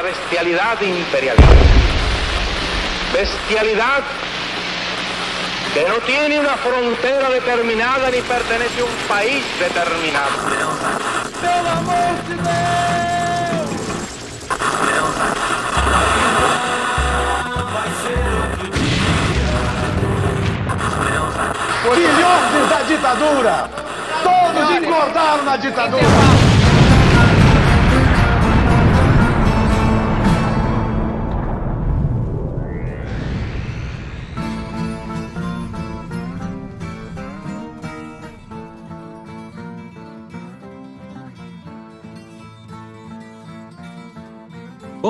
la bestialidad imperialista. Bestialidad que no tiene una frontera determinada ni pertenece a un país determinado. ¡Pelo amor de Filhotes da ditadura! Todos engordaram na ditadura!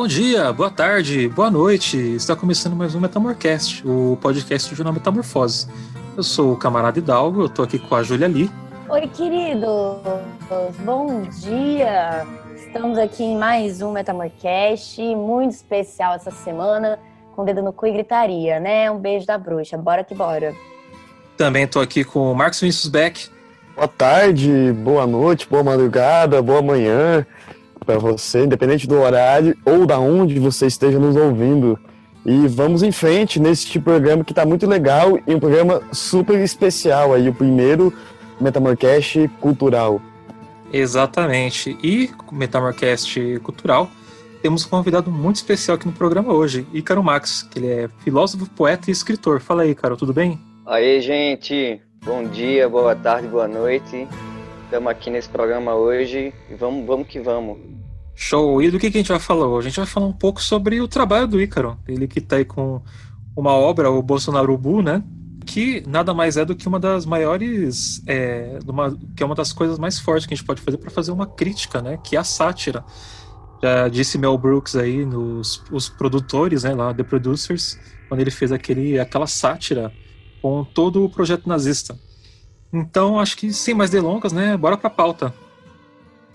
Bom dia, boa tarde, boa noite. Está começando mais um Metamorcast, o podcast do jornal Metamorfose. Eu sou o camarada Hidalgo, eu tô aqui com a Júlia Lee. Oi, queridos! Bom dia! Estamos aqui em mais um Metamorcast, muito especial essa semana, com dedo no cu e gritaria, né? Um beijo da bruxa, bora que bora! Também tô aqui com o Marcos Vinícius Beck. Boa tarde, boa noite, boa madrugada, boa manhã para você, independente do horário ou da onde você esteja nos ouvindo. E vamos em frente nesse programa que está muito legal e um programa super especial aí, o primeiro Metamorcast Cultural. Exatamente. E Metamorcast Cultural, temos um convidado muito especial aqui no programa hoje, Ícaro Max, que ele é filósofo, poeta e escritor. Fala aí, Ícaro, tudo bem? Aí, gente. Bom dia, boa tarde, boa noite. Estamos aqui nesse programa hoje e vamos, vamos que vamos. Show! E do que, que a gente vai falar hoje? A gente vai falar um pouco sobre o trabalho do Ícaro. Ele que está aí com uma obra, o Bolsonaro Bu, né? Que nada mais é do que uma das maiores. É, uma, que é uma das coisas mais fortes que a gente pode fazer para fazer uma crítica, né? Que é a sátira. Já disse Mel Brooks aí, nos os produtores, né? Lá, The Producers, quando ele fez aquele, aquela sátira com todo o projeto nazista. Então, acho que sem mais delongas, né? Bora pra pauta.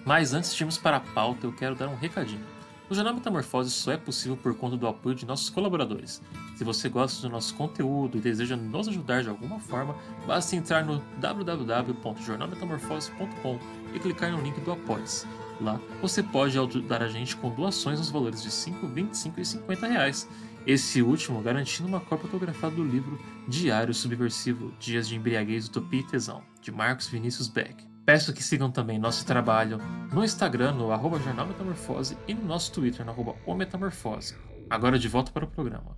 Mas antes de irmos para a pauta, eu quero dar um recadinho. O Jornal Metamorfose só é possível por conta do apoio de nossos colaboradores. Se você gosta do nosso conteúdo e deseja nos ajudar de alguma forma, basta entrar no www.jornalmetamorfose.com e clicar no link do Apoies. Lá você pode ajudar a gente com doações nos valores de 5, 25 e 50 reais. Esse último garantindo uma cópia autografada do livro Diário Subversivo Dias de Embriaguez, Utopia e Tesão, de Marcos Vinícius Beck. Peço que sigam também nosso trabalho no Instagram, no arroba Jornal Metamorfose, e no nosso Twitter, no arroba O Metamorfose. Agora de volta para o programa.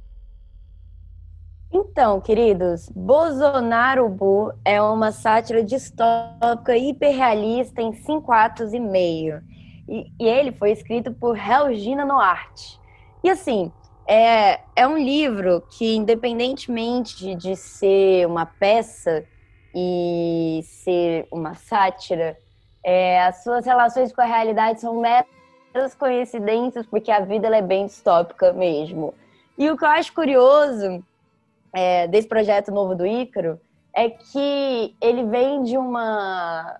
Então, queridos, Bolsonaro Bu é uma sátira distópica hiperrealista em cinco atos e meio. E, e ele foi escrito por Helgina Noarte. E assim, é, é um livro que, independentemente de, ser uma peça e ser uma sátira, é, as suas relações com a realidade são meras coincidências, porque a vida é bem distópica mesmo. E o que eu acho curioso é, desse projeto novo do Ícaro é que ele vem de uma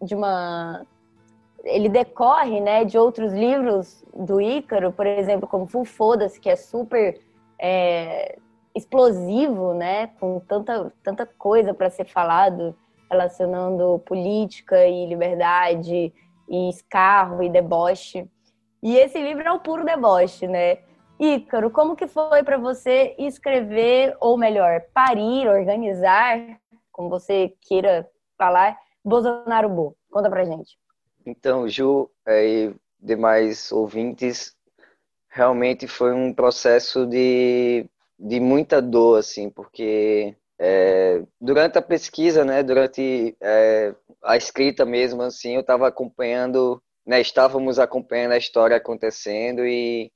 de uma ele decorre né de outros livros do Ícaro por exemplo como Full Foda-se que é super é, explosivo, né, com tanta, tanta coisa para ser falado, relacionando política e liberdade, e escarro e deboche. E esse livro é o puro deboche, né? Ícaro, como que foi para você escrever, ou melhor, parir, organizar, como você queira falar, Bolsonaro Bo? Conta pra gente. Então, Ju e demais ouvintes, realmente foi um processo de de muita dor, assim, porque é, durante a pesquisa, né, durante é, a escrita mesmo, assim, eu estava acompanhando, né, estávamos acompanhando a história acontecendo e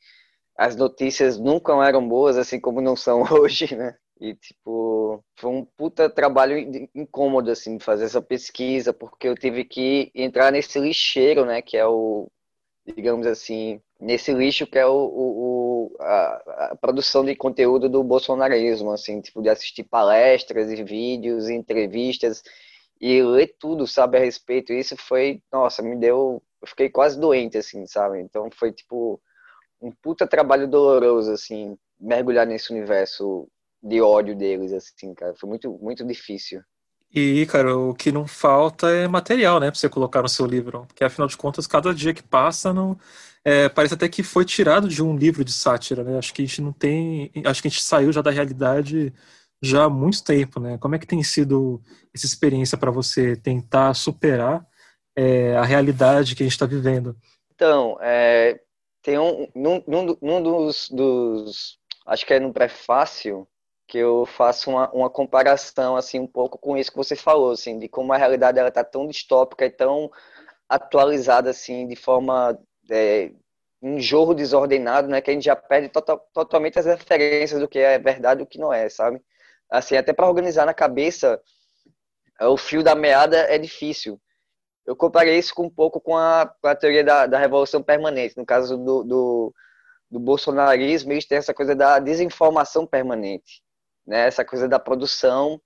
as notícias nunca eram boas, assim como não são hoje, né? E, tipo, foi um puta trabalho incômodo, assim, fazer essa pesquisa, porque eu tive que entrar nesse lixeiro, né, que é o, digamos assim, nesse lixo que é o, o a, a, produção de conteúdo do bolsonarismo, assim, tipo, de assistir palestras e vídeos, e entrevistas e ler tudo, sabe, a respeito. Isso foi, nossa, me deu, eu fiquei quase doente, assim, sabe? Então foi, tipo, um puta trabalho doloroso, assim, mergulhar nesse universo de ódio deles, assim, cara. Foi muito, muito difícil. E, cara, o que não falta é material, né, pra você colocar no seu livro. Porque, afinal de contas, cada dia que passa, não, é, parece até que foi tirado de um livro de sátira, né? Acho que a gente não tem. Acho que a gente saiu já da realidade já há muito tempo, né? Como é que tem sido essa experiência para você tentar superar é, a realidade que a gente está vivendo? Então, é, tem um, num, num, num dos, dos, acho que é no prefácio, que eu faço uma, uma comparação, assim, um pouco com isso que você falou, assim, de como a realidade ela está tão distópica e tão atualizada, assim, de forma, é, um jorro desordenado, né, que a gente já perde total, totalmente as referências do que é verdade e o que não é, sabe? Assim, até para organizar na cabeça o fio da meada é difícil. Eu comparei isso com um pouco com a, com a teoria da, da revolução permanente. No caso do, do, do bolsonarismo, eles têm essa coisa da desinformação permanente, né? essa coisa da produção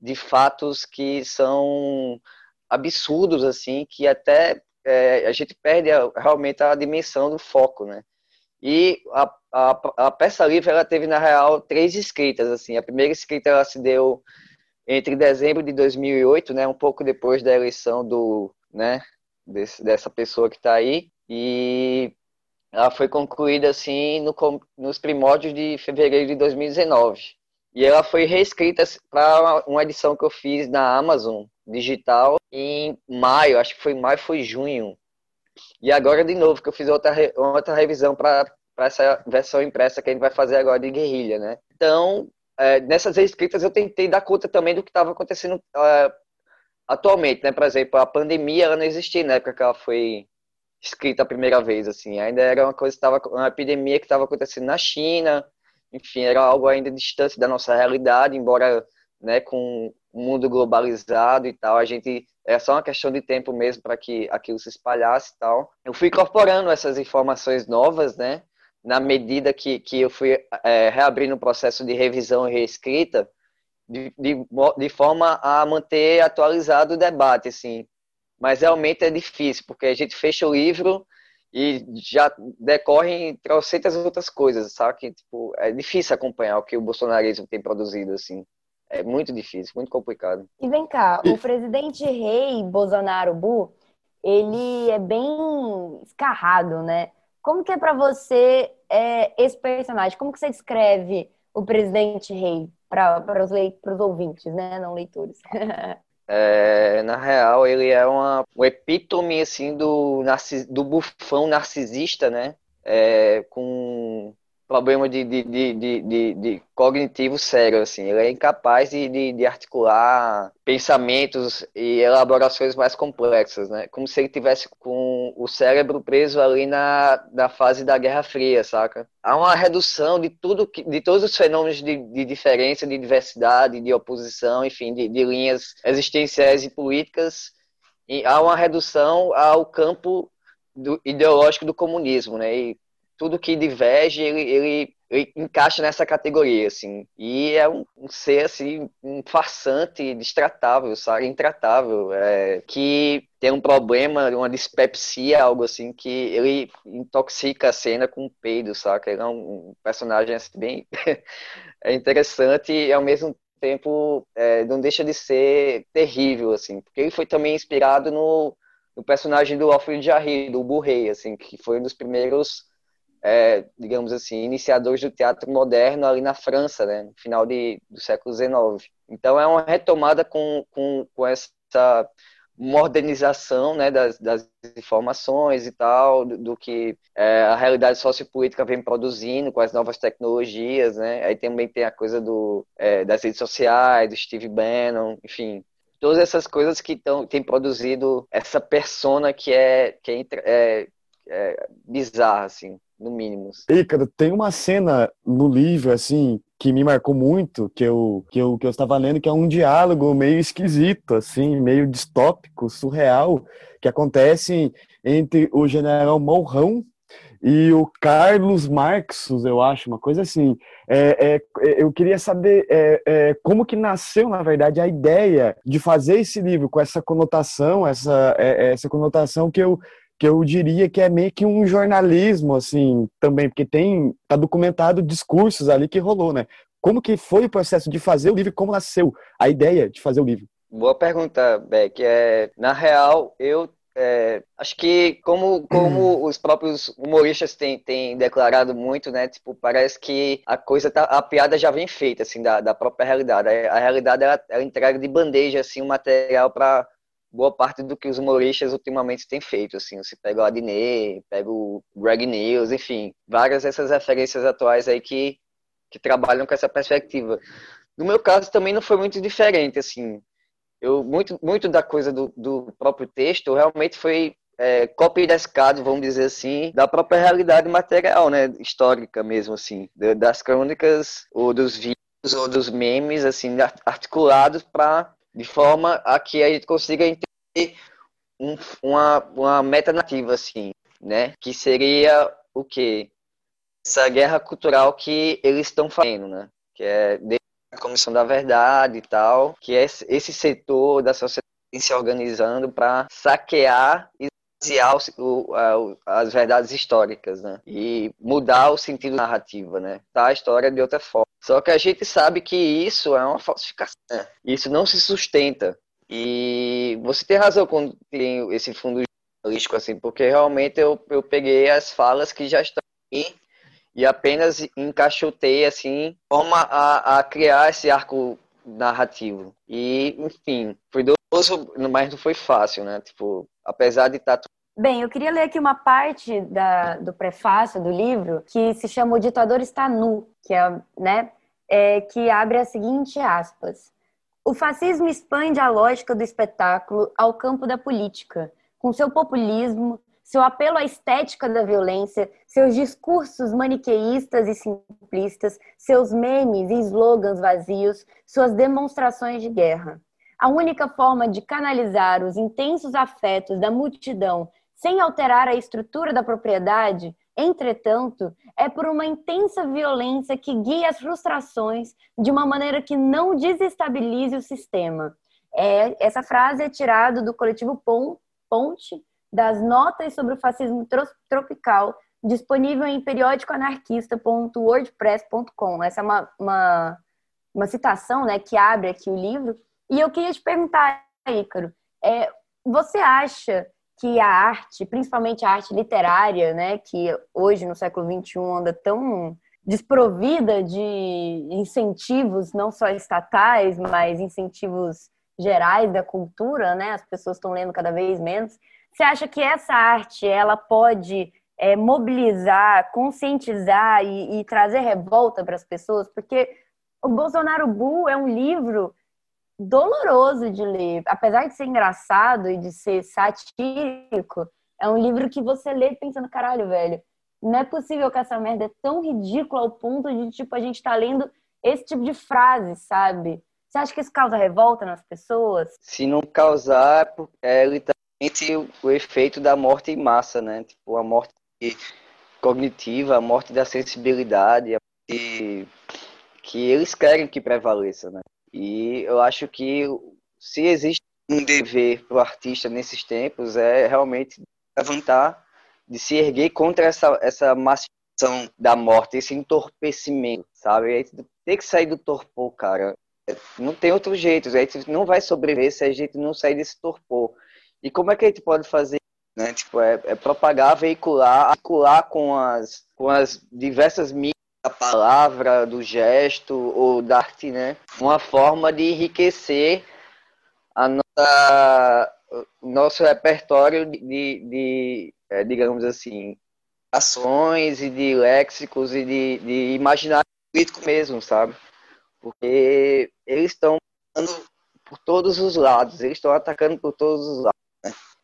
de fatos que são absurdos, assim, que até é, a gente perde a, realmente a dimensão do foco, né? E a, a, a, peça livre, ela teve, na real, três escritas, assim. A primeira escrita, ela se deu entre dezembro de 2008, né, um pouco depois da eleição do, né, desse, dessa pessoa que está aí, e ela foi concluída, assim, no, nos primórdios de fevereiro de 2019. E ela foi reescrita para uma edição que eu fiz na Amazon digital em maio, acho que foi maio, foi junho. E agora, de novo, que eu fiz outra, outra revisão para essa versão impressa que a gente vai fazer agora de guerrilha, né? Então, é, nessas reescritas eu tentei dar conta também do que estava acontecendo é, atualmente, né? Por exemplo, a pandemia ela não existia na época que ela foi escrita a primeira vez, assim. Ainda era uma coisa estava uma epidemia que estava acontecendo na China, enfim, era algo ainda distante da nossa realidade, embora, né, com o mundo globalizado e tal, a gente é só uma questão de tempo mesmo para que aquilo se espalhasse e tal. Eu fui incorporando essas informações novas, né? na medida que, que eu fui é, reabrindo o processo de revisão e reescrita, de, de, de, forma a manter atualizado o debate, assim. Mas realmente é difícil, porque a gente fecha o livro e já decorrem trocentas outras coisas, sabe? Tipo, é difícil acompanhar o que o bolsonarismo tem produzido, assim. É muito difícil, muito complicado. E vem cá, o presidente rei Bolsonaro Bu, ele é bem escarrado, né? Como que é para você é, esse personagem? Como que você descreve o presidente rei para os, os ouvintes, né? Não leitores. É, na real, ele é uma, um epítome assim do, do bufão narcisista, né? É, com problema de, de, de, de, de cognitivo sério, assim. Ele é incapaz de, de, de, articular pensamentos e elaborações mais complexas, né? Como se ele tivesse com o cérebro preso ali na, na fase da Guerra Fria, saca? Há uma redução de tudo, que, de todos os fenômenos de, de diferença, de diversidade, de oposição, enfim, de, de linhas existenciais e políticas. E há uma redução ao campo do, ideológico do comunismo, né? E tudo que diverge, ele, ele, ele, encaixa nessa categoria, assim. E é um, um ser, assim, um farsante, destratável, sabe? Intratável, é, que tem um problema, uma dispepsia, algo assim, que ele intoxica a cena com um peido, saca? Ele é um, um personagem, assim, bem é interessante e, ao mesmo tempo, é, não deixa de ser terrível, assim. Porque ele foi também inspirado no, no personagem do Alfred Jarry, do Burrey, assim, que foi um dos primeiros é, digamos assim, iniciadores do teatro moderno ali na França, né, no final de, do século XIX. Então é uma retomada com, com, com essa modernização né, das, das informações e tal, do, do que é, a realidade sociopolítica vem produzindo com as novas tecnologias, né? Aí também tem a coisa do, é, das redes sociais, do Steve Bannon, enfim, todas essas coisas que tão, têm produzido essa persona que é, que é, é, é bizarra, assim no mínimo. Ícaro, tem uma cena no livro, assim, que me marcou muito, que eu, que eu, que eu estava lendo, que é um diálogo meio esquisito, assim, meio distópico, surreal, que acontece entre o general Mourão e o Carlos Marxos, eu acho, uma coisa assim. É, é, eu queria saber é, é, como que nasceu, na verdade, a ideia de fazer esse livro com essa conotação, essa, é, essa conotação que eu, que eu diria que é meio que um jornalismo, assim, também, porque tem, tá documentado discursos ali que rolou, né? Como que foi o processo de fazer o livro, como nasceu a ideia de fazer o livro? Boa pergunta, Beck. É, na real, eu é, acho que como, como os próprios humoristas têm, têm declarado muito, né? Tipo, parece que a coisa tá, a piada já vem feita, assim, da, da própria realidade. A, a realidade ela, ela entrega de bandeja, assim, o um material para boa parte do que os humoristas ultimamente têm feito, assim. Você pega o Adnet, pega o Greg News, enfim, várias dessas referências atuais aí que, que trabalham com essa perspectiva. No meu caso também não foi muito diferente, assim eu muito muito da coisa do, do próprio texto realmente foi é, copy descado, vamos dizer assim, da própria realidade material, né, histórica mesmo assim, das crônicas ou dos vídeos ou dos memes assim articulados para de forma a que a gente consiga entender um, uma uma nativa assim, né, que seria o que essa guerra cultural que eles estão fazendo, né, que é a Comissão da Verdade e tal, que é esse setor da sociedade se organizando para saquear e as verdades históricas, né? E mudar o sentido narrativa, né? Tá a história de outra forma. Só que a gente sabe que isso é uma falsificação. Né? Isso não se sustenta. E você tem razão quando tem esse fundo jornalístico, assim, porque realmente eu, eu peguei as falas que já estão aqui e apenas encaixotei assim, forma a, a criar esse arco narrativo. E, enfim, foi doloroso, mas não foi fácil, né? Tipo, apesar de estar tá Bem, eu queria ler aqui uma parte da, do prefácio do livro que se chama O Ditador Está Nu, que é, né, é, que abre a seguinte aspas. O fascismo expande a lógica do espetáculo ao campo da política, com seu populismo, seu apelo à estética da violência, seus discursos maniqueístas e simplistas, seus memes e slogans vazios, suas demonstrações de guerra. A única forma de canalizar os intensos afetos da multidão sem alterar a estrutura da propriedade, entretanto, é por uma intensa violência que guia as frustrações de uma maneira que não desestabilize o sistema. É, essa frase é tirada do coletivo Ponte, das notas sobre o fascismo tropical, disponível em periódicoanarquista.wordpress.com. Essa é uma, uma, uma, citação né, que abre aqui o livro. E eu queria te perguntar, Ícaro, é, você acha que a arte, principalmente a arte literária, né, que hoje no século XXI anda tão desprovida de incentivos, não só estatais, mas incentivos gerais da cultura, né? As pessoas estão lendo cada vez menos. Você acha que essa arte ela pode é, mobilizar, conscientizar e, e trazer revolta para as pessoas? Porque o Bolsonaro Bull é um livro doloroso de ler, apesar de ser engraçado e de ser satírico, é um livro que você lê pensando, caralho, velho, não é possível que essa merda é tão ridícula ao ponto de, tipo, a gente tá lendo esse tipo de frase, sabe? Você acha que isso causa revolta nas pessoas? Se não causar, é, tá o efeito da morte em massa, né? Tipo, a morte cognitiva, a morte da sensibilidade, a morte que eles querem que prevaleça, né? E eu acho que se existe um dever para o artista nesses tempos é realmente levantar, de se erguer contra essa, essa massificação da morte, esse entorpecimento, sabe? Tem que sair do torpor, cara. Não tem outro jeito, a gente não vai sobreviver se a gente não sair desse torpor. E como é que a gente pode fazer? Né? Tipo, é, é propagar, veicular, articular com as, com as diversas mídias da palavra, do gesto ou da arte, né? Uma forma de enriquecer a nossa, nosso repertório de, de, é, digamos assim, ações e de léxicos e de, de imaginário político mesmo, sabe? Porque eles estão por todos os lados, eles estão atacando por todos os lados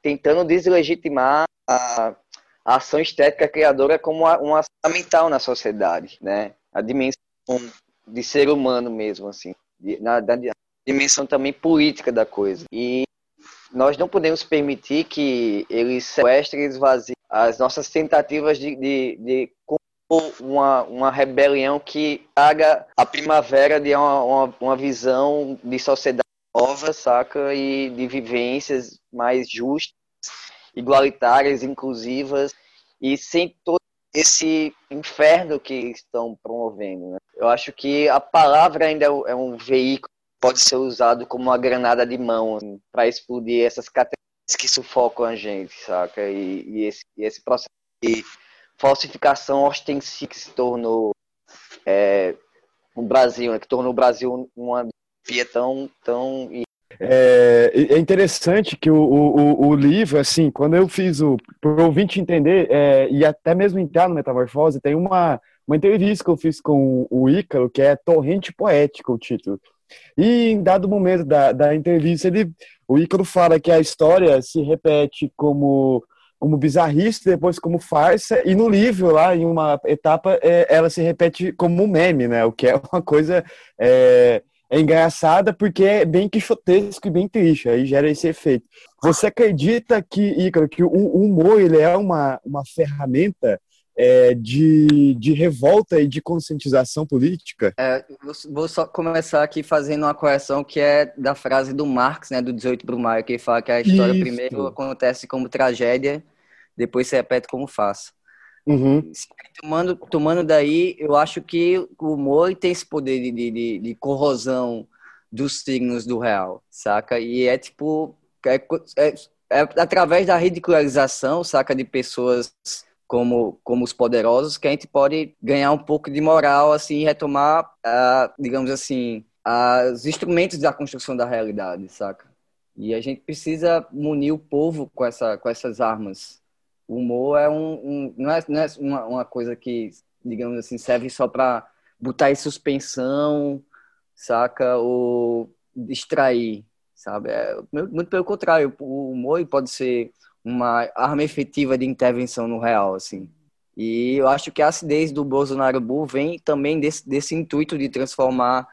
tentando deslegitimar a, a ação estética criadora como uma, fundamental na sociedade, né? A dimensão de ser humano mesmo, assim, na, na dimensão também política da coisa. E nós não podemos permitir que eles sequestrem e esvaziem as nossas tentativas de, de, de uma, uma rebelião que traga a primavera de uma, uma, uma visão de sociedade nova, saca? E de vivências mais justas, igualitárias, inclusivas e sem todo esse inferno que estão promovendo. Né? Eu acho que a palavra ainda é um é veículo pode ser usado como uma granada de mão assim, para explodir essas categorias que sufocam a gente, saca? E, e, esse, e esse processo de falsificação ostensiva que se tornou é, no Brasil, né, que tornou o Brasil uma via tão, tão é, é, interessante que o, o, o, livro, assim, quando eu fiz o. Para o ouvinte entender, é, e até mesmo entrar no Metamorfose, tem uma, uma entrevista que eu fiz com o Ícaro, que é Torrente Poética, o título. E em dado momento da, da entrevista, ele, o Ícaro fala que a história se repete como como bizarrice, depois como farsa, e no livro, lá, em uma etapa, é, ela se repete como um meme, né? O que é uma coisa é, é engraçada porque é bem quixotesco e bem triste, aí gera esse efeito. Você acredita que, Ícaro, que o humor ele é uma, uma ferramenta é, de, de revolta e de conscientização política? É, vou só começar aqui fazendo uma correção que é da frase do Marx, né, do 18 Brumaire, que fala que a história Isso. primeiro acontece como tragédia depois você repete como faça. Uhum. Tomando, tomando daí, eu acho que o humor tem esse poder de, de, de corrosão dos signos do real, saca? E é tipo. É, é, é, através da ridicularização, saca? De pessoas como, como os poderosos, que a gente pode ganhar um pouco de moral, assim, e retomar, uh, digamos assim, os instrumentos da construção da realidade, saca? E a gente precisa munir o povo com, essa, com essas armas, o humor é um, um não é, não é uma, uma, coisa que, digamos assim, serve só para botar em suspensão, saca? Ou distrair, sabe? É, muito pelo contrário, o humor pode ser uma arma efetiva de intervenção no real, assim. E eu acho que a acidez do Bolsonaro Bull vem também desse, desse intuito de transformar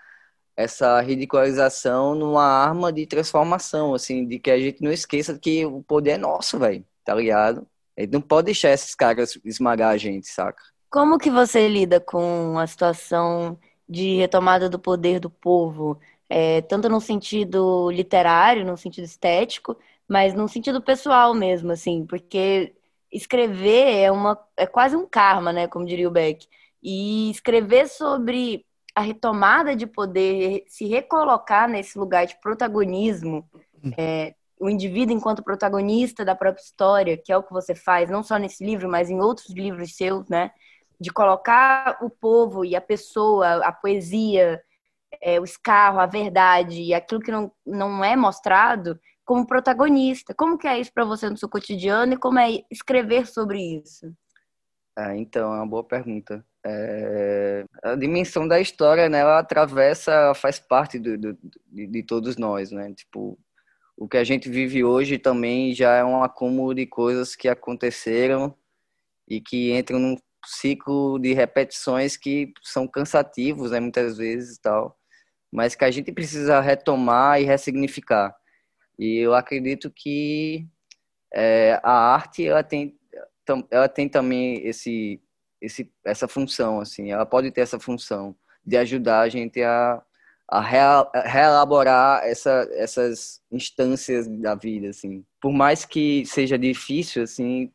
essa ridicularização numa arma de transformação, assim, de que a gente não esqueça que o poder é nosso, velho, tá ligado? A gente não pode deixar esses caras esmagar a gente, saca? Como que você lida com a situação de retomada do poder do povo, é, tanto no sentido literário, no sentido estético, mas no sentido pessoal mesmo, assim, porque escrever é uma é quase um karma, né, como diria o Beck. E escrever sobre a retomada de poder, se recolocar nesse lugar de protagonismo, é, o indivíduo enquanto protagonista da própria história, que é o que você faz, não só nesse livro, mas em outros livros seus, né? De colocar o povo e a pessoa, a poesia, é, o escarro, a verdade e aquilo que não, não é mostrado como protagonista. Como que é isso para você no seu cotidiano e como é escrever sobre isso? É, então, é uma boa pergunta. É, a dimensão da história, né, ela atravessa, faz parte do, do de, de, todos nós, né? Tipo, o que a gente vive hoje também já é um acúmulo de coisas que aconteceram e que entram num ciclo de repetições que são cansativos, né, muitas vezes e tal, mas que a gente precisa retomar e ressignificar. E eu acredito que é, a arte ela tem ela tem também esse, esse essa função assim, ela pode ter essa função de ajudar a gente a a reelaborar essa, essas instâncias da vida, assim. Por mais que seja difícil, assim,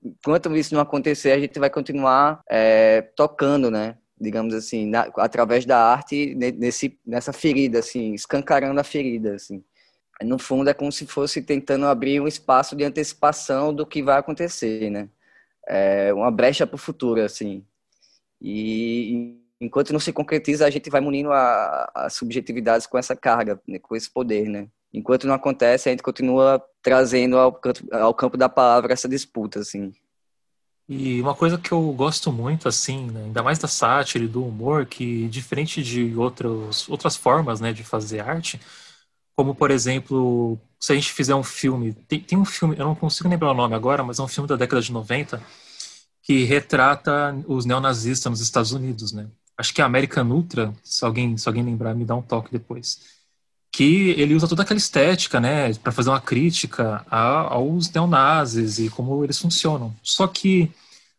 enquanto isso não acontecer, a gente vai continuar é, tocando, né? Digamos assim, na, através da arte nesse, nessa ferida, assim, escancarando a ferida, assim. No fundo, é como se fosse tentando abrir um espaço de antecipação do que vai acontecer, né? É uma brecha para o futuro, assim. E enquanto não se concretiza, a gente vai munindo as subjetividades com essa carga, né, com esse poder, né? Enquanto não acontece, a gente continua trazendo ao, ao campo da palavra essa disputa, assim. E uma coisa que eu gosto muito, assim, né, ainda mais da sátira e do humor, que diferente de outros, outras formas né, de fazer arte, como, por exemplo, se a gente fizer um filme, tem, tem um filme, eu não consigo lembrar o nome agora, mas é um filme da década de 90, que retrata os neonazistas nos Estados Unidos, né? Acho que é American Ultra, se alguém, se alguém lembrar, me dá um toque depois. Que ele usa toda aquela estética, né, para fazer uma crítica a, aos neonazis e como eles funcionam. Só que,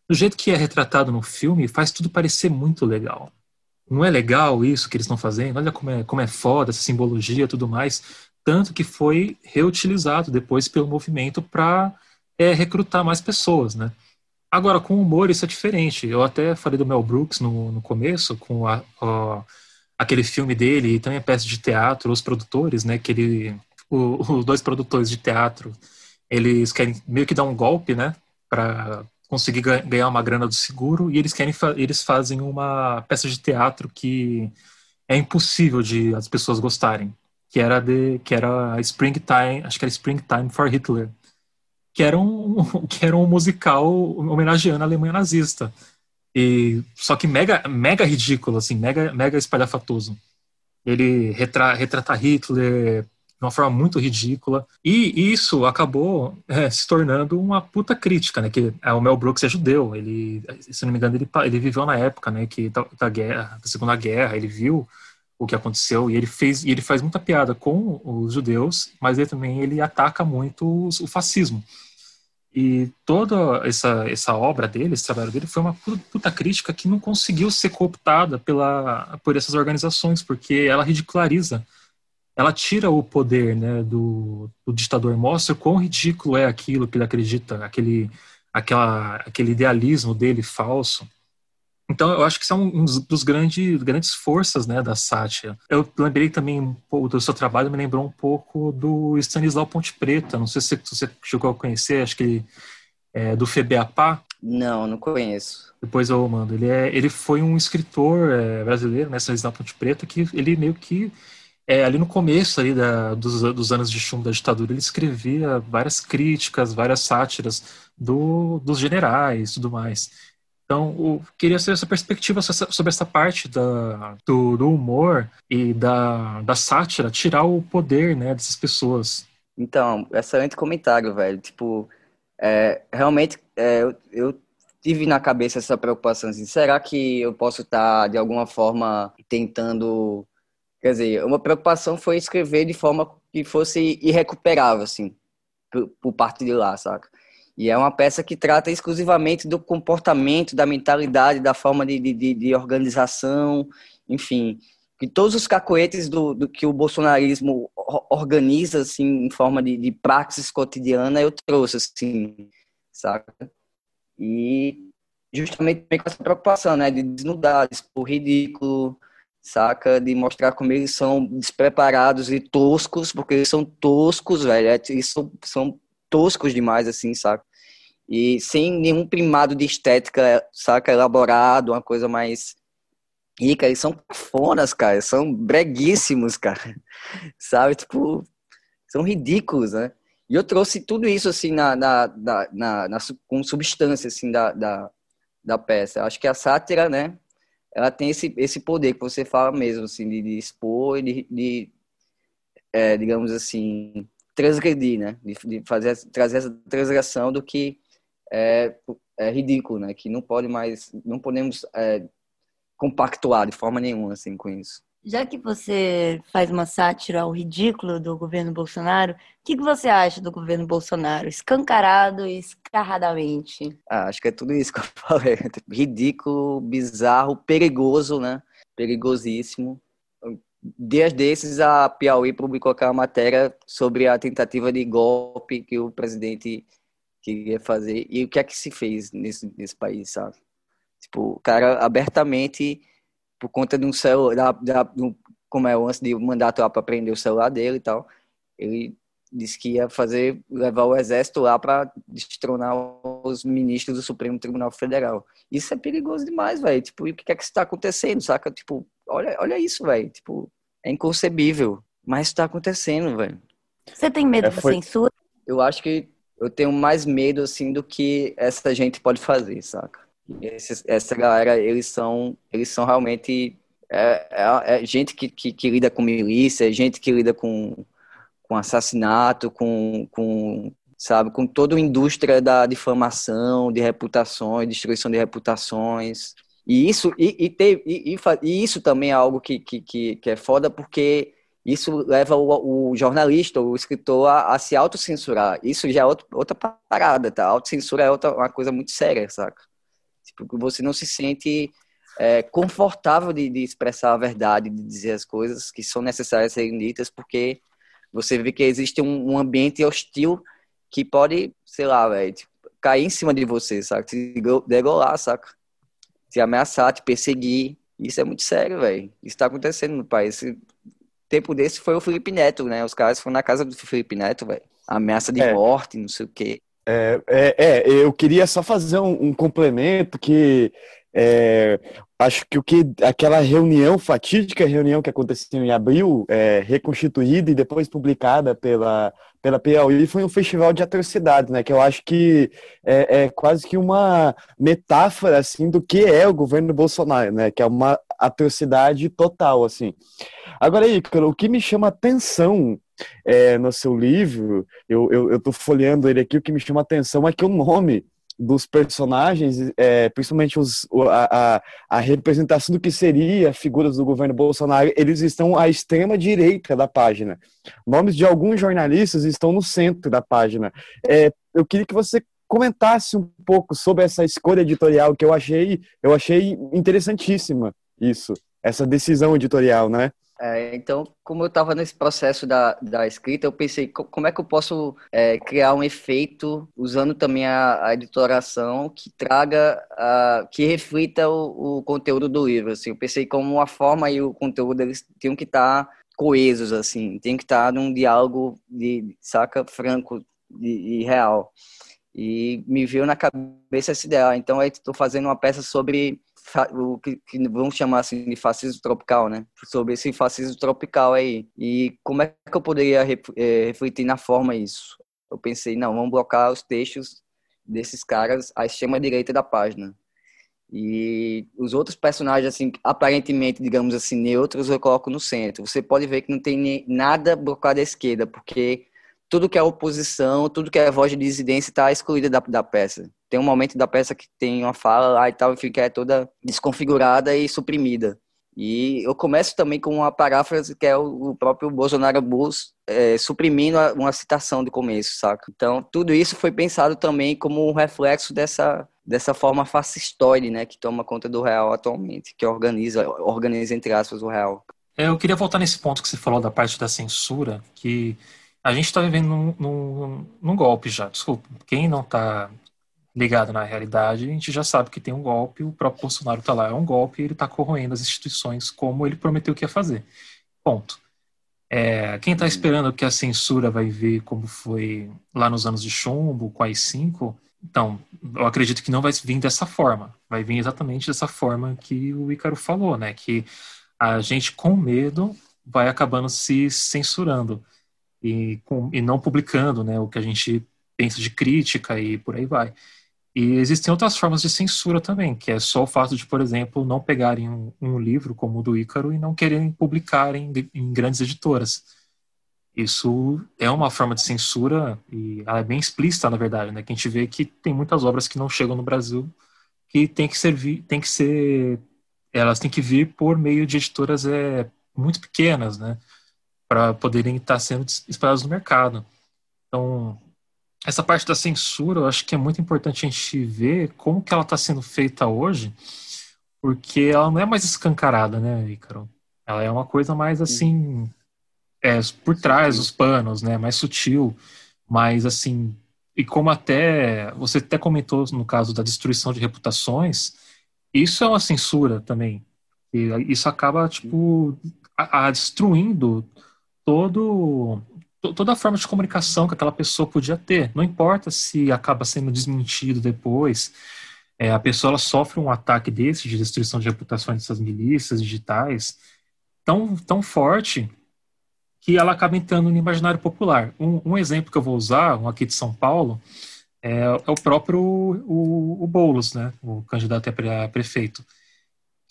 do jeito que é retratado no filme, faz tudo parecer muito legal. Não é legal isso que eles estão fazendo? Olha como é, como é foda essa simbologia tudo mais. Tanto que foi reutilizado depois pelo movimento para é, recrutar mais pessoas, né? Agora, com humor, isso é diferente. Eu até falei do Mel Brooks no, no começo, com a, a, aquele filme dele e também a peça de teatro, os produtores, né, que ele, o, os dois produtores de teatro, eles querem meio que dar um golpe, né, para conseguir ganhar uma grana do seguro e eles querem eles fazem uma peça de teatro que é impossível de as pessoas gostarem, que era de que era Springtime, acho que era Springtime for Hitler, que era um que era um musical homenageando a Alemanha nazista. E só que mega mega ridículo assim, mega mega espalhafatoso. Ele retra, retrata Hitler de uma forma muito ridícula. E isso acabou é, se tornando uma puta crítica, né? Que é, o Mel Brooks é judeu. Ele, se não me engano, ele, ele viveu na época, né? Que da, da guerra, da Segunda Guerra, ele viu o que aconteceu e ele fez e ele faz muita piada com os judeus, mas ele também ele ataca muito o fascismo. E toda essa, essa obra dele, esse trabalho dele, foi uma puta crítica que não conseguiu ser cooptada pela, por essas organizações, porque ela ridiculariza ela tira o poder né, do, do, ditador, mostra quão ridículo é aquilo que ele acredita, aquele, aquela, aquele idealismo dele falso. Então, eu acho que são um dos grandes, grandes forças né, da sátira. Eu lembrei também um pouco do seu trabalho, me lembrou um pouco do Stanislau Ponte Preta. Não sei se você chegou a conhecer, acho que ele é do FEBEAPA. Não, não conheço. Depois eu mando. Ele, é, ele foi um escritor é, brasileiro, né, Stanislau Ponte Preta, que ele meio que é, ali no começo ali da, dos, dos, anos de chumbo da ditadura, ele escrevia várias críticas, várias sátiras do, dos generais e tudo mais. Então, eu queria saber essa perspectiva sobre essa parte da, do, do, humor e da, da sátira, tirar o poder né, dessas pessoas. Então, excelente comentário, velho. Tipo, é, realmente, é, eu, eu tive na cabeça essa preocupação assim, será que eu posso estar, de alguma forma, tentando Quer dizer, uma preocupação foi escrever de forma que fosse irrecuperável, assim, por, por parte de lá, saca? E é uma peça que trata exclusivamente do comportamento, da mentalidade, da forma de, de, de organização, enfim, que todos os cacoetes do, do, que o bolsonarismo organiza, assim, em forma de, de praxis cotidiana, eu trouxe, assim, saca? E justamente com essa preocupação, né, de desnudar, de expor ridículo, saca? De mostrar como eles são despreparados e toscos, porque eles são toscos, velho. É, eles são, são toscos demais, assim, saca? E sem nenhum primado de estética, saca? Elaborado, uma coisa mais rica. Eles são cafonas, cara. São breguíssimos, cara. Sabe? Tipo, são ridículos, né? E eu trouxe tudo isso, assim, na, na, na, na, na com substância, assim, da, da, da peça. Acho que a sátira, né? ela tem esse, esse poder que você fala mesmo, assim, de, de expor de, de é, digamos assim, transgredir, né? De, de, fazer, trazer essa transgressão do que é, é ridículo, né? Que não pode mais, não podemos é, compactuar de forma nenhuma, assim, com isso. Já que você faz uma sátira ao ridículo do governo Bolsonaro, o que, que você acha do governo Bolsonaro? Escancarado e escarradamente. Ah, acho que é tudo isso que eu falei. Ridículo, bizarro, perigoso, né? Perigosíssimo. Dias desses, a Piauí publicou aquela matéria sobre a tentativa de golpe que o presidente queria fazer e o que é que se fez nesse, nesse país, sabe? Tipo, o cara abertamente por conta de um celular, da, da, como é, antes de mandato lá para prender o celular dele e tal, ele disse que ia fazer, levar o exército lá para destronar os ministros do Supremo Tribunal Federal. Isso é perigoso demais, velho. Tipo, o que é que está acontecendo, saca? Tipo, olha, olha isso, velho. Tipo, é inconcebível, mas está acontecendo, velho. Você tem medo é, da foi... censura? Eu acho que eu tenho mais medo, assim, do que essa gente pode fazer, saca? Esses, essa galera, eles são, eles são realmente é, é, é gente que, que, que, lida com milícia, é gente que lida com, com assassinato, com, com sabe, com toda a indústria da difamação, de reputações, destruição de reputações. E isso, e, e, e, e, isso também é algo que, que, que, é foda, porque isso leva o, o jornalista, o escritor, a, a se autocensurar. Isso já é outro, outra parada, tá? A autocensura é outra, uma coisa muito séria, saca? Tipo, você não se sente é, confortável de, de, expressar a verdade, de dizer as coisas que são necessárias serem ditas, porque você vê que existe um, um ambiente hostil que pode, sei lá, velho, tipo, cair em cima de você, sabe? Te degolar, saca? Te ameaçar, te perseguir, Isso é muito sério, velho. Isso está acontecendo no país. Esse tempo desse foi o Felipe Neto, né? Os caras foram na casa do Felipe Neto, velho. Ameaça de É. morte, não sei o quê. É, é, é, eu queria só fazer um, um complemento que é, acho que o que aquela reunião fatídica reunião que aconteceu em abril, é, reconstituída e depois publicada pela pela Piauí, foi um festival de atrocidades, né? Que eu acho que é, é quase que uma metáfora assim do que é o governo Bolsonaro, né? Que é uma atrocidade total, assim. Agora, Ícaro, o que me chama atenção é, no seu livro, eu, eu, eu tô folheando ele aqui, o que me chama atenção é que o nome dos personagens, é, principalmente os, a, a, a representação do que seria figuras do governo Bolsonaro, eles estão à extrema direita da página. Nomes de alguns jornalistas estão no centro da página. É, eu queria que você comentasse um pouco sobre essa escolha editorial que eu achei, eu achei interessantíssima isso, essa decisão editorial, né? É, então, como eu estava nesse processo da, da escrita, eu pensei co- como é que eu posso é, criar um efeito usando também a, a editoração que traga, a, que reflita o, o conteúdo do livro. Assim, eu pensei como a forma e o conteúdo eles tinham que estar coesos, assim, tem que estar num diálogo de saca franco e, real. E me veio na cabeça essa ideia. Então, eu estou fazendo uma peça sobre o que, que vamos chamar assim de fascismo tropical, né? Sobre esse fascismo tropical aí. E como é que eu poderia eh, refletir na forma isso? Eu pensei, não, vamos blocar os textos desses caras à extrema direita da página. E os outros personagens, assim, aparentemente, digamos assim, neutros, eu coloco no centro. Você pode ver que não tem nada blocado à esquerda, porque tudo que é oposição, tudo que é voz de dissidência está excluída da, da peça. Tem um momento da peça que tem uma fala lá e tal, que é toda desconfigurada e suprimida. E eu começo também com uma paráfrase que é o, próprio Bolsonaro Bus é, suprimindo uma citação do começo, saca? Então, tudo isso foi pensado também como um reflexo dessa, dessa forma fascistoide, né, que toma conta do real atualmente, que organiza, organiza entre aspas o real. É, Eu queria voltar nesse ponto que você falou da parte da censura, que a gente está vivendo num, num, num golpe já. Desculpa, quem não está ligado na realidade, a gente já sabe que tem um golpe, o próprio Bolsonaro está lá, é um golpe e ele está corroendo as instituições como ele prometeu que ia fazer. Ponto. É, quem está esperando que a censura vai vir como foi lá nos anos de chumbo, com a AI-5, então, eu acredito que não vai vir dessa forma. Vai vir exatamente dessa forma que o Ícaro falou, né? Que a gente, com medo, vai acabando se censurando e, com, e não publicando né, o que a gente pensa de crítica e por aí vai. E existem outras formas de censura também, que é só o fato de, por exemplo, não pegarem um, um livro como o do Ícaro e não quererem publicar em, em grandes editoras. Isso é uma forma de censura e ela é bem explícita, na verdade, né? Que a gente vê que tem muitas obras que não chegam no Brasil que tem que servir, tem que ser, elas têm que vir por meio de editoras é, muito pequenas, né? Para poderem estar sendo espalhadas no mercado. Então, essa parte da censura, eu acho que é muito importante a gente ver como que ela está sendo feita hoje, porque ela não é mais escancarada, né, Ícaro? Ela é uma coisa mais assim, é, por trás dos panos, né, mais sutil, mais assim, e como até, você até comentou no caso da destruição de reputações, isso é uma censura também, e isso acaba, tipo, a, a destruindo todo toda a forma de comunicação que aquela pessoa podia ter. Não importa se acaba sendo desmentido depois. É, a pessoa sofre um ataque desse de destruição de reputações dessas milícias digitais tão, tão forte que ela acaba entrando no imaginário popular. Um, um exemplo que eu vou usar, um aqui de São Paulo, é, é o próprio o, o Boulos, né, o candidato a prefeito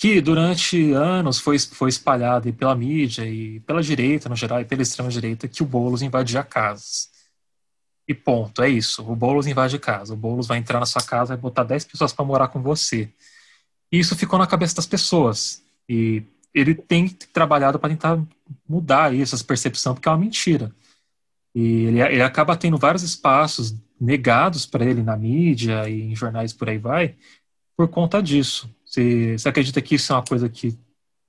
que durante anos foi, foi espalhado pela mídia e pela direita no geral e pela extrema direita que o Boulos invadia casas. E ponto, é isso. O Boulos invade casa. O Boulos vai entrar na sua casa e botar 10 pessoas para morar com você. E isso ficou na cabeça das pessoas. E ele tem trabalhado para tentar mudar isso, essa percepção, porque é uma mentira. E ele, ele acaba tendo vários espaços negados para ele na mídia e em jornais por aí vai, por conta disso. Você, você acredita que isso é uma coisa que,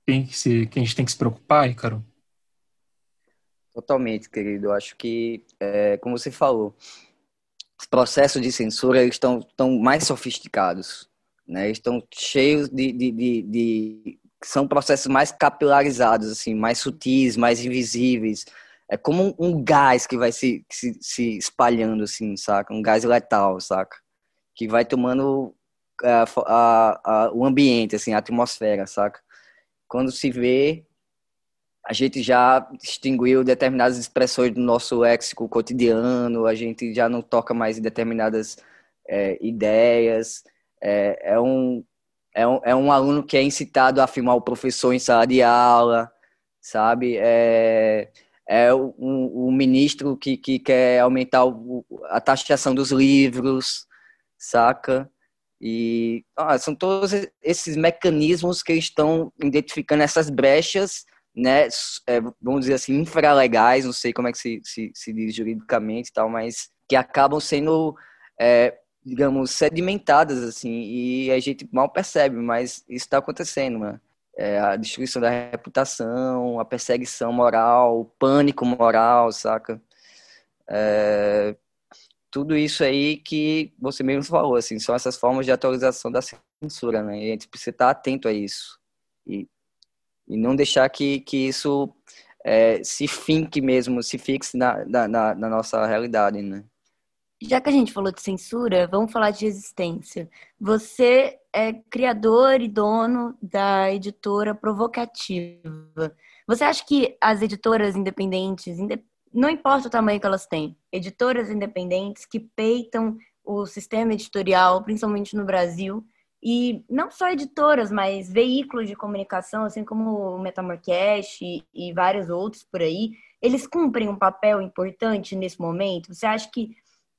tem que, se, que a gente tem que se preocupar, Ícaro? Totalmente, querido. Eu acho que, é, como você falou, os processos de censura eles estão, mais sofisticados, né? Estão cheios de, de, de, de são processos mais capilarizados, assim, mais sutis, mais invisíveis. É como um, gás que vai se, se, se, espalhando, assim, saca? Um gás letal, saca? Que vai tomando a, a, a, o ambiente, assim, a atmosfera, saca? Quando se vê, a gente já distinguiu determinadas expressões do nosso léxico cotidiano, a gente já não toca mais em determinadas é, ideias. É, é, um, é, um, é um aluno que é incitado a afirmar o professor em sala de aula, sabe? É, é um ministro que, que quer aumentar o, a taxação dos livros, saca? E ah, são todos esses mecanismos que estão identificando essas brechas, né, é, vamos dizer assim, infralegais, não sei como é que se, se, se diz juridicamente e tal, mas que acabam sendo, é, digamos, sedimentadas, assim, e a gente mal percebe, mas isso está acontecendo, né? É, a destruição da reputação, a perseguição moral, o pânico moral, saca? É, tudo isso aí que você mesmo falou, assim, são essas formas de atualização da censura, né? E a gente precisa estar atento a isso e, e não deixar que, que isso é, se finque mesmo, se fixe na, na, na nossa realidade, né? Já que a gente falou de censura, vamos falar de resistência. Você é criador e dono da editora Provocativa. Você acha que as editoras independentes, não importa o tamanho que elas têm, editoras independentes que peitam o sistema editorial, principalmente no Brasil, e não só editoras, mas veículos de comunicação, assim como o Metamorcast e, e vários outros por aí, eles cumprem um papel importante nesse momento? Você acha que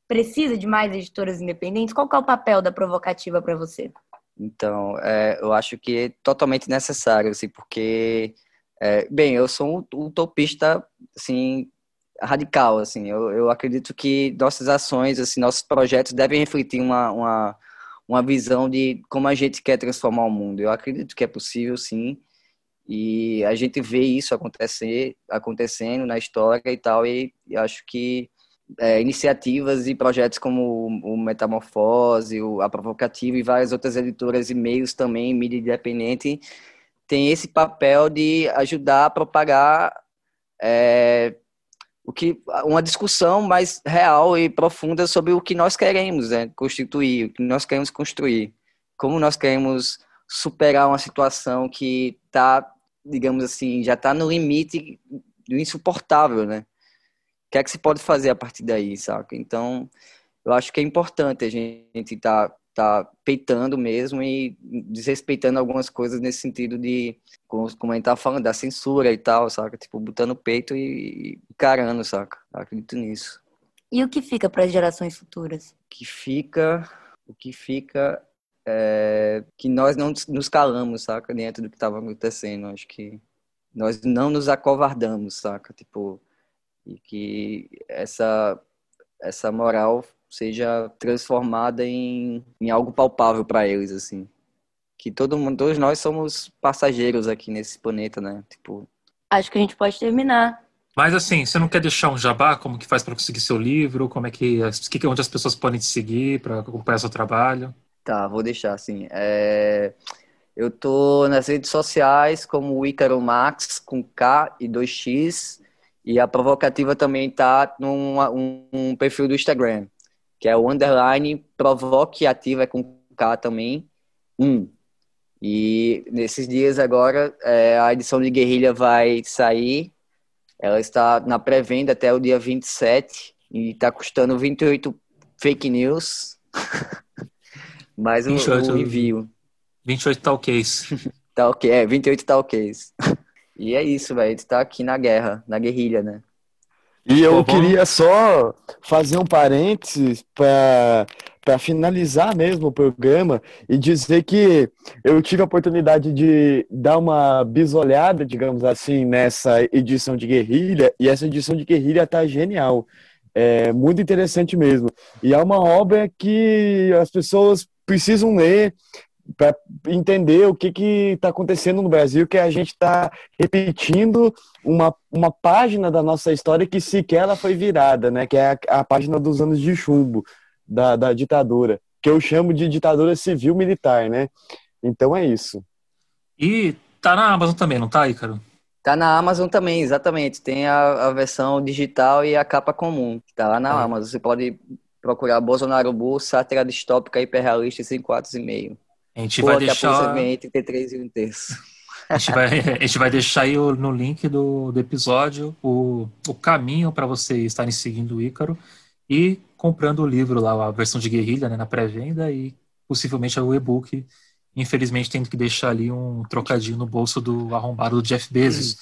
precisa de mais editoras independentes? Qual é o papel da provocativa para você? Então, é, eu acho que é totalmente necessário, assim, porque, é, bem, eu sou um utopista, assim, radical, assim. Eu, eu acredito que nossas ações, assim, nossos projetos devem refletir uma, uma, uma visão de como a gente quer transformar o mundo. Eu acredito que é possível, sim. E a gente vê isso acontecer, acontecendo na história e tal, e, acho que é, iniciativas e projetos como o Metamorfose, o, a Provocativa e várias outras editoras e meios também, mídia independente, tem esse papel de ajudar a propagar é, o que uma discussão mais real e profunda sobre o que nós queremos né, constituir, o que nós queremos construir, como nós queremos superar uma situação que está, digamos assim, já está no limite do insuportável, né? O que é que se pode fazer a partir daí, saca? Então, eu acho que é importante a gente estar tá tá peitando mesmo e desrespeitando algumas coisas nesse sentido de, como, como a gente tava falando, da censura e tal, saca? Tipo, botando peito e, e carando, saca? Eu acredito nisso. E o que fica para as gerações futuras? O que fica, o que fica é que nós não nos calamos, saca? Dentro do que estava acontecendo. Acho que nós não nos acovardamos, saca? Tipo, e que essa essa moral seja transformada em, em algo palpável para eles, assim. Que todo mundo, todos nós somos passageiros aqui nesse planeta, né? Tipo. Acho que a gente pode terminar. Mas assim, você não quer deixar um jabá? Como que faz para conseguir seu livro? Como é que, que onde as pessoas podem te seguir para acompanhar seu trabalho? Tá, vou deixar assim. É... Eu tô nas redes sociais como Ícaro Max com K e 2x e a provocativa também tá num um, um perfil do Instagram que é o underline provoque ativa é com K também, 1. E nesses dias agora é, a edição de Guerrilha vai sair. Ela está na pré-venda até o dia 27 e está custando 28 fake news. Mais um, 28, um envio. 28 talkies. tá ok, é, 28 talkies. E é isso, velho. A gente tá aqui na guerra, na guerrilha, né? E eu queria só fazer um parênteses para para finalizar mesmo o programa e dizer que eu tive a oportunidade de dar uma bisolhada, digamos assim, nessa edição de Guerrilha, e essa edição de Guerrilha tá genial. É muito interessante mesmo. E é uma obra que as pessoas precisam ler, para entender o que está acontecendo no Brasil, que a gente está repetindo uma, uma página da nossa história que sequer ela foi virada, né? Que é a, a página dos anos de chumbo da, da ditadura, que eu chamo de ditadura civil-militar, né? Então é isso. E Tá na Amazon também, não tá, Ícaro? Tá na Amazon também, exatamente. Tem a, a versão digital e a capa comum. Tá lá na Ah. Amazon. Você pode procurar Bolsonaro Bull, sátira distópica hiperrealista em 5 atos e meio. A gente Pô, vai deixar. vem entre 3 e um terço. A gente vai, a gente vai deixar aí no link do, do episódio o, o caminho para vocês estarem seguindo o Ícaro e comprando o livro lá, a versão de guerrilha, né, na pré-venda e possivelmente o e-book. Infelizmente, tendo que deixar ali um trocadinho no bolso do arrombado do Jeff Bezos.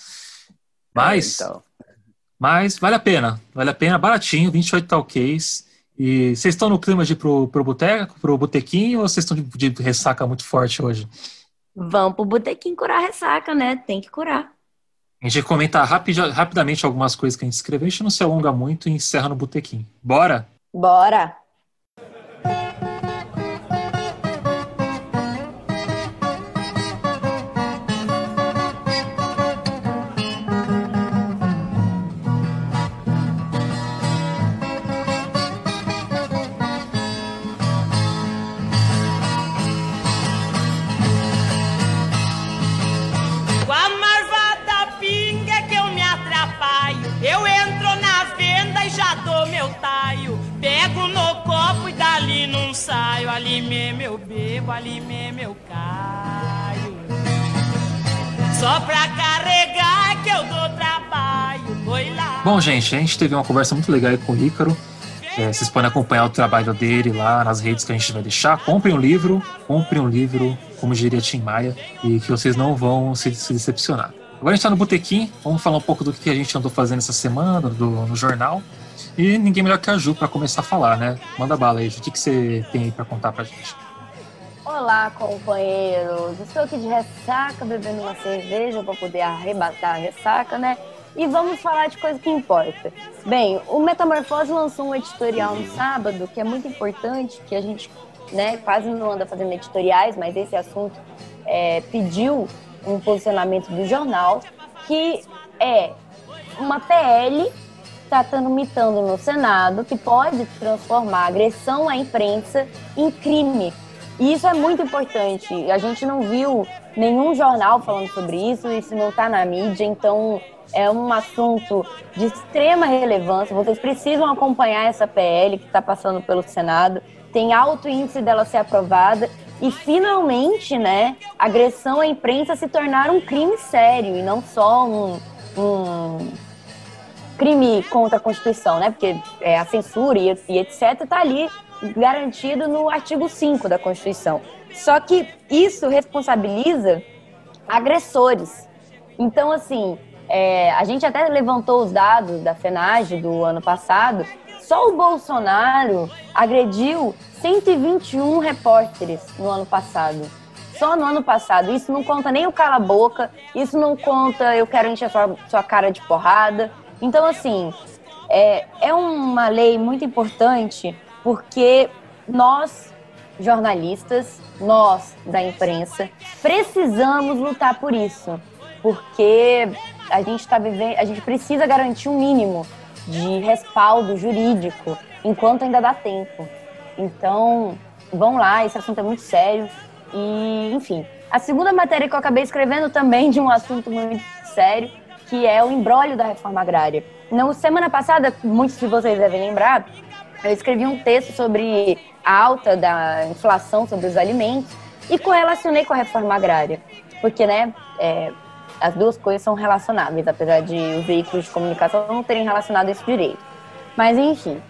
Mas, É, então. mas vale a pena, vale a pena, baratinho, 28 talquês. E vocês estão no clima de ir pro, pro boteco, pro botequinho, ou vocês estão de, de ressaca muito forte hoje? Vamos pro botequim curar a ressaca, né? Tem que curar. A gente comenta rapid, rapidamente algumas coisas que a gente escreveu, a gente não se alonga muito e encerra no botequim. Bora? Bora! Bebo, ali mesmo eu caio. Só pra carregar que eu dou trabalho. Foi lá. Bom, gente, a gente teve uma conversa muito legal aí com o Ícaro. É, vocês podem acompanhar o trabalho dele lá nas redes que a gente vai deixar. Comprem um livro, comprem um livro, como diria Tim Maia, e que vocês não vão se, se decepcionar. Agora a gente tá no Botequim, vamos falar um pouco do que a gente andou fazendo essa semana, do, no jornal. E ninguém melhor que a Ju para começar a falar, né? Manda bala aí, Ju. O que, que você tem aí pra contar pra gente? Olá, companheiros! Estou aqui de ressaca, bebendo uma cerveja para poder arrebatar a ressaca, né? E vamos falar de coisa que importa. Bem, o Metamorfose lançou um editorial no sábado que é muito importante, que a gente né, quase não anda fazendo editoriais, mas esse assunto é, pediu um posicionamento do jornal, que é uma PL está tramitando no Senado que pode transformar a agressão à imprensa em crime. E isso é muito importante. A gente não viu nenhum jornal falando sobre isso, isso não está na mídia, então é um assunto de extrema relevância. Vocês precisam acompanhar essa PL que está passando pelo Senado. Tem alto índice dela ser aprovada e finalmente, né, agressão à imprensa se tornar um crime sério e não só um, um crime contra a Constituição, né? Porque é, a censura e, e etc. está ali garantido no artigo 5 da Constituição. Só que isso responsabiliza agressores. Então, assim, é, a gente até levantou os dados da FENAGE do ano passado. Só o Bolsonaro agrediu 121 repórteres no ano passado. Só no ano passado. Isso não conta nem o cala-boca, isso não conta eu quero encher sua, sua cara de porrada. Então, assim, é, é uma lei muito importante porque nós, jornalistas, nós da imprensa, precisamos lutar por isso. Porque a gente está vivendo, a gente precisa garantir um mínimo de respaldo jurídico enquanto ainda dá tempo. Então, vão lá, esse assunto é muito sério. E, enfim, a segunda matéria que eu acabei escrevendo também de um assunto muito sério, que é o embrólio da reforma agrária. Na semana passada, muitos de vocês devem lembrar, eu escrevi um texto sobre a alta da inflação sobre os alimentos e correlacionei com a reforma agrária, porque, né, é, as duas coisas são relacionáveis, apesar de os veículos de comunicação não terem relacionado isso direito. Mas, enfim,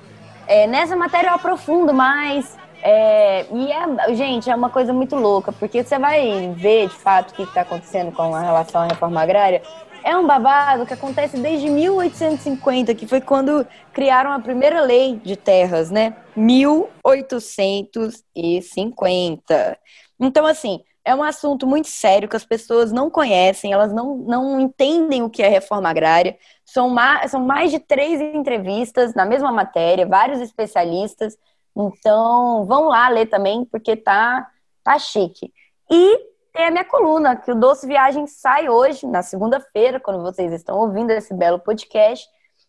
é, nessa matéria eu aprofundo mais. É, e, é, gente, é uma coisa muito louca, porque você vai ver de fato o que está acontecendo com a relação à reforma agrária. É um babado que acontece desde 1850, que foi quando criaram a primeira lei de terras, né? 1850. Então, assim, é um assunto muito sério que as pessoas não conhecem, elas não, não entendem o que é reforma agrária. São, ma são mais de três entrevistas na mesma matéria, vários especialistas. Então, vão lá ler também, porque tá, tá chique. E tem a minha coluna, que o Doce Viagem sai hoje, na segunda-feira, quando vocês estão ouvindo esse belo podcast.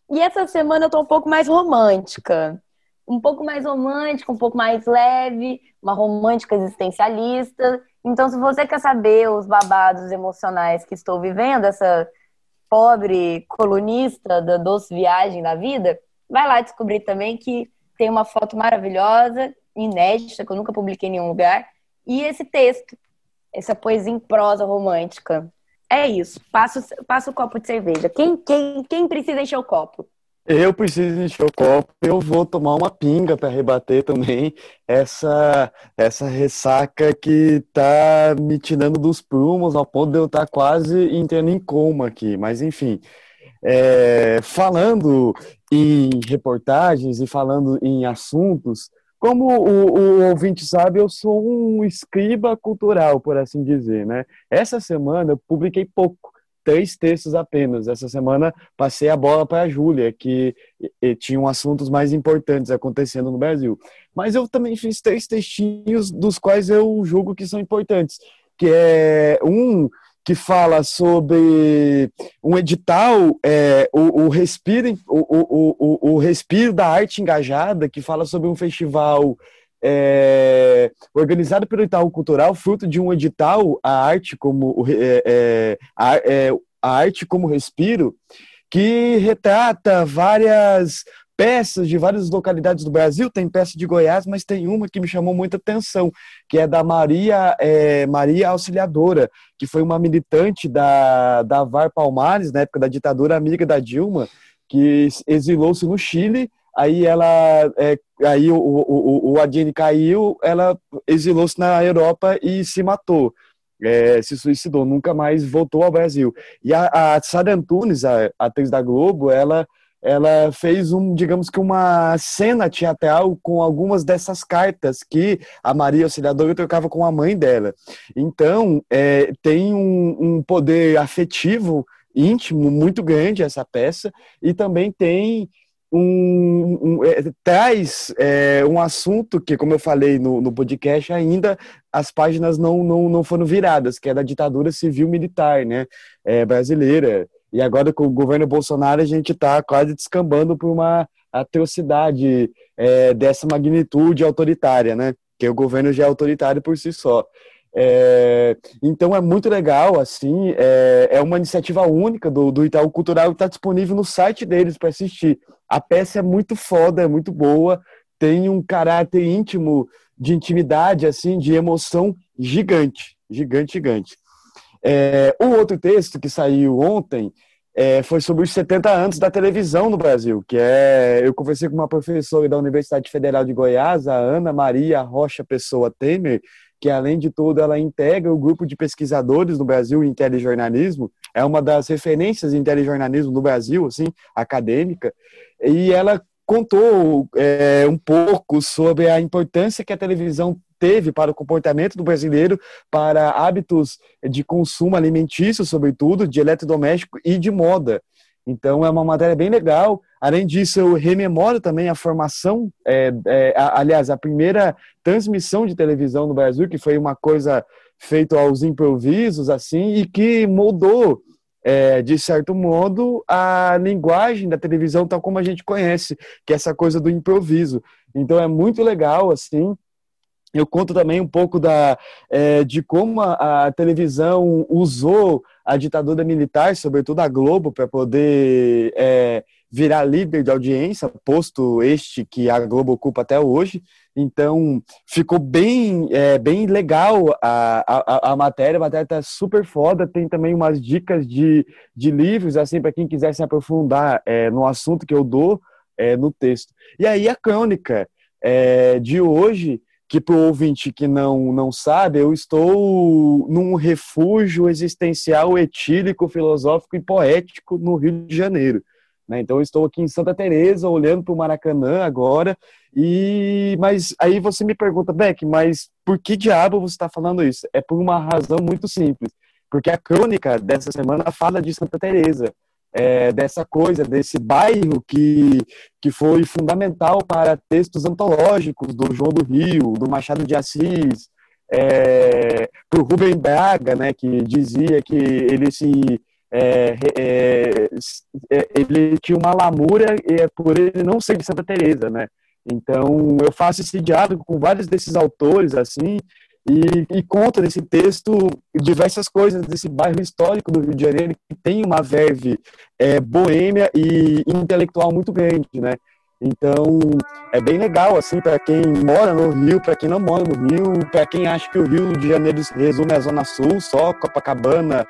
E essa semana eu tô um pouco mais romântica. Um pouco mais romântica, um pouco mais leve, uma romântica existencialista. Então, se você quer saber os babados emocionais que estou vivendo, essa pobre colunista da doce viagem da vida, vai lá descobrir também que tem uma foto maravilhosa, inédita, que eu nunca publiquei em nenhum lugar, e esse texto, essa poesia em prosa romântica. É isso. Passa, passa o copo de cerveja. Quem, quem, quem precisa encher o copo? Eu preciso encher o copo, eu vou tomar uma pinga para rebater também essa essa ressaca que tá me tirando dos prumos ao ponto de eu estar tá quase entrando em coma aqui. Mas enfim, é, falando em reportagens e falando em assuntos, como o, o, ouvinte sabe, eu sou um escriba cultural, por assim dizer, né? Essa semana eu publiquei pouco, três textos apenas. Essa semana passei a bola para a Júlia, que e, tinham assuntos mais importantes acontecendo no Brasil. Mas eu também fiz três textinhos dos quais eu julgo que são importantes, que é um que fala sobre um edital, é, o, o, respiro, o, o, o, Respiro da Arte Engajada, que fala sobre um festival é, organizado pelo Itaú Cultural, fruto de um edital, a arte como, é, é a, é, a arte como respiro, que retrata várias peças de várias localidades do Brasil, tem peça de Goiás, mas tem uma que me chamou muita atenção, que é da Maria, é, Maria Auxiliadora, que foi uma militante da, da VAR Palmares, na época da ditadura, amiga da Dilma, que exilou-se no Chile, aí ela, é, aí o, o, o, o caiu, ela exilou-se na Europa e se matou. É, se suicidou, nunca mais voltou ao Brasil. E a, a Sara Antunes, a, a atriz da Globo, ela ela fez um, digamos que uma cena teatral com algumas dessas cartas que a Maria Auxiliadora trocava com a mãe dela. Então, é, tem um, um, poder afetivo íntimo muito grande essa peça e também tem um, um é, traz é, um assunto que, como eu falei no, no podcast, ainda as páginas não, não, não foram viradas, que é da ditadura civil-militar né, é, brasileira. E agora com o governo Bolsonaro a gente está quase descambando por uma atrocidade é, dessa magnitude autoritária, né? Que o governo já é autoritário por si só. É, então é muito legal, assim, é, é uma iniciativa única do, do Itaú Cultural que está disponível no site deles para assistir. A peça é muito foda, é muito boa, tem um caráter íntimo de intimidade, assim, de emoção gigante, gigante, gigante. É, o outro texto que saiu ontem é, foi sobre os 70 anos da televisão no Brasil, que é, eu conversei com uma professora da Universidade Federal de Goiás, a Ana Maria Rocha Pessoa Temer, que além de tudo ela integra o grupo de pesquisadores no Brasil em telejornalismo, é uma das referências em telejornalismo no Brasil, assim, acadêmica, e ela contou é, um pouco sobre a importância que a televisão teve para o comportamento do brasileiro, para hábitos de consumo alimentício, sobretudo, de eletrodoméstico e de moda. Então é uma matéria bem legal. Além disso, eu rememoro também a formação, é, é, a, aliás, a primeira transmissão de televisão no Brasil, que foi uma coisa feita aos improvisos, assim, e que moldou, é, de certo modo, a linguagem da televisão tal como a gente conhece, que é essa coisa do improviso. Então é muito legal, assim, eu conto também um pouco da, é, de como a, a, televisão usou a ditadura militar, sobretudo a Globo, para poder é, virar líder de audiência, posto este que a Globo ocupa até hoje. Então, ficou bem, é, bem legal a, a, a matéria, a matéria está super foda, tem também umas dicas de, de livros, assim, para quem quiser se aprofundar no assunto que eu dou no texto. E aí a crônica de hoje que para o ouvinte que não, não sabe, eu estou num refúgio existencial, etílico, filosófico e poético no Rio de Janeiro. Né? Então eu estou aqui em Santa Teresa, olhando para o Maracanã agora, e mas aí você me pergunta, Beck, mas por que diabo você está falando isso? É por uma razão muito simples, porque a crônica dessa semana fala de Santa Teresa é, dessa coisa, desse bairro que, que foi fundamental para textos antológicos do João do Rio, do Machado de Assis, é, para o Rubem Braga, né, que dizia que ele se é, é, é, ele tinha uma lamúria é, por ele não ser de Santa Teresa, né? Então eu faço esse diálogo com vários desses autores assim e, e, conta nesse texto diversas coisas desse bairro histórico do Rio de Janeiro que tem uma verve é, boêmia e intelectual muito grande, né? Então é bem legal assim para quem mora no Rio, para quem não mora no Rio, para quem acha que o Rio de Janeiro resume à Zona Sul, só Copacabana,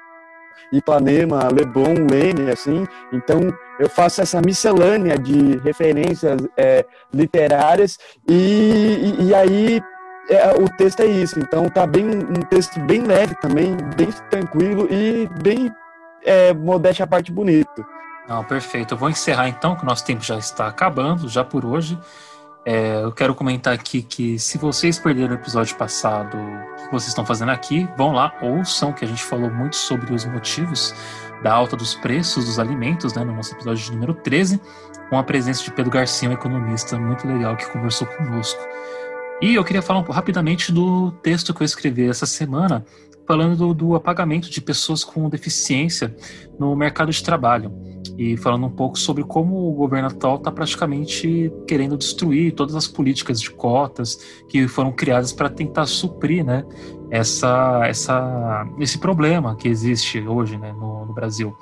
Ipanema, Leblon, Lene, assim. Então eu faço essa miscelânea de referências é, literárias e, e, e aí é, o texto é isso. Então tá bem um texto bem leve também, bem tranquilo e bem é, modéstia a parte bonito. Não, perfeito. Eu vou encerrar então, que o nosso tempo já está acabando, já por hoje. É, eu quero comentar aqui que se vocês perderam o episódio passado, o que vocês estão fazendo aqui, vão lá, ouçam, que a gente falou muito sobre os motivos da alta dos preços dos alimentos, né, no nosso episódio de número 13, com a presença de Pedro Garcia, um economista muito legal que conversou conosco. E eu queria falar um, rapidamente do texto que eu escrevi essa semana, falando do, do, apagamento de pessoas com deficiência no mercado de trabalho e falando um pouco sobre como o governo atual está praticamente querendo destruir todas as políticas de cotas que foram criadas para tentar suprir né, essa, essa, esse problema que existe hoje né, no, no Brasil.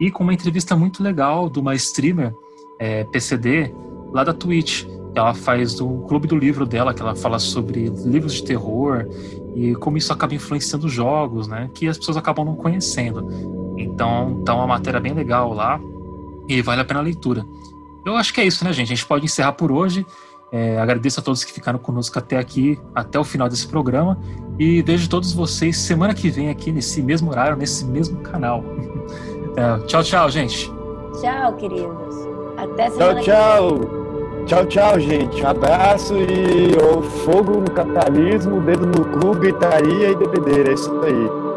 E com uma entrevista muito legal de uma streamer é, PCD lá da Twitch, ela faz do clube do livro dela, que ela fala sobre livros de terror e como isso acaba influenciando jogos, né? Que as pessoas acabam não conhecendo. Então, tá uma matéria bem legal lá e vale a pena a leitura. Eu acho que é isso, né, gente? A gente pode encerrar por hoje. É, agradeço a todos que ficaram conosco até aqui, até o final desse programa. E vejo todos vocês semana que vem aqui nesse mesmo horário, nesse mesmo canal. É, tchau, tchau, gente. Tchau, queridos. Até semana tchau, tchau. Tchau, tchau, gente. Um abraço e o fogo no capitalismo, dedo no cu, gritaria e bebedeira. É isso aí.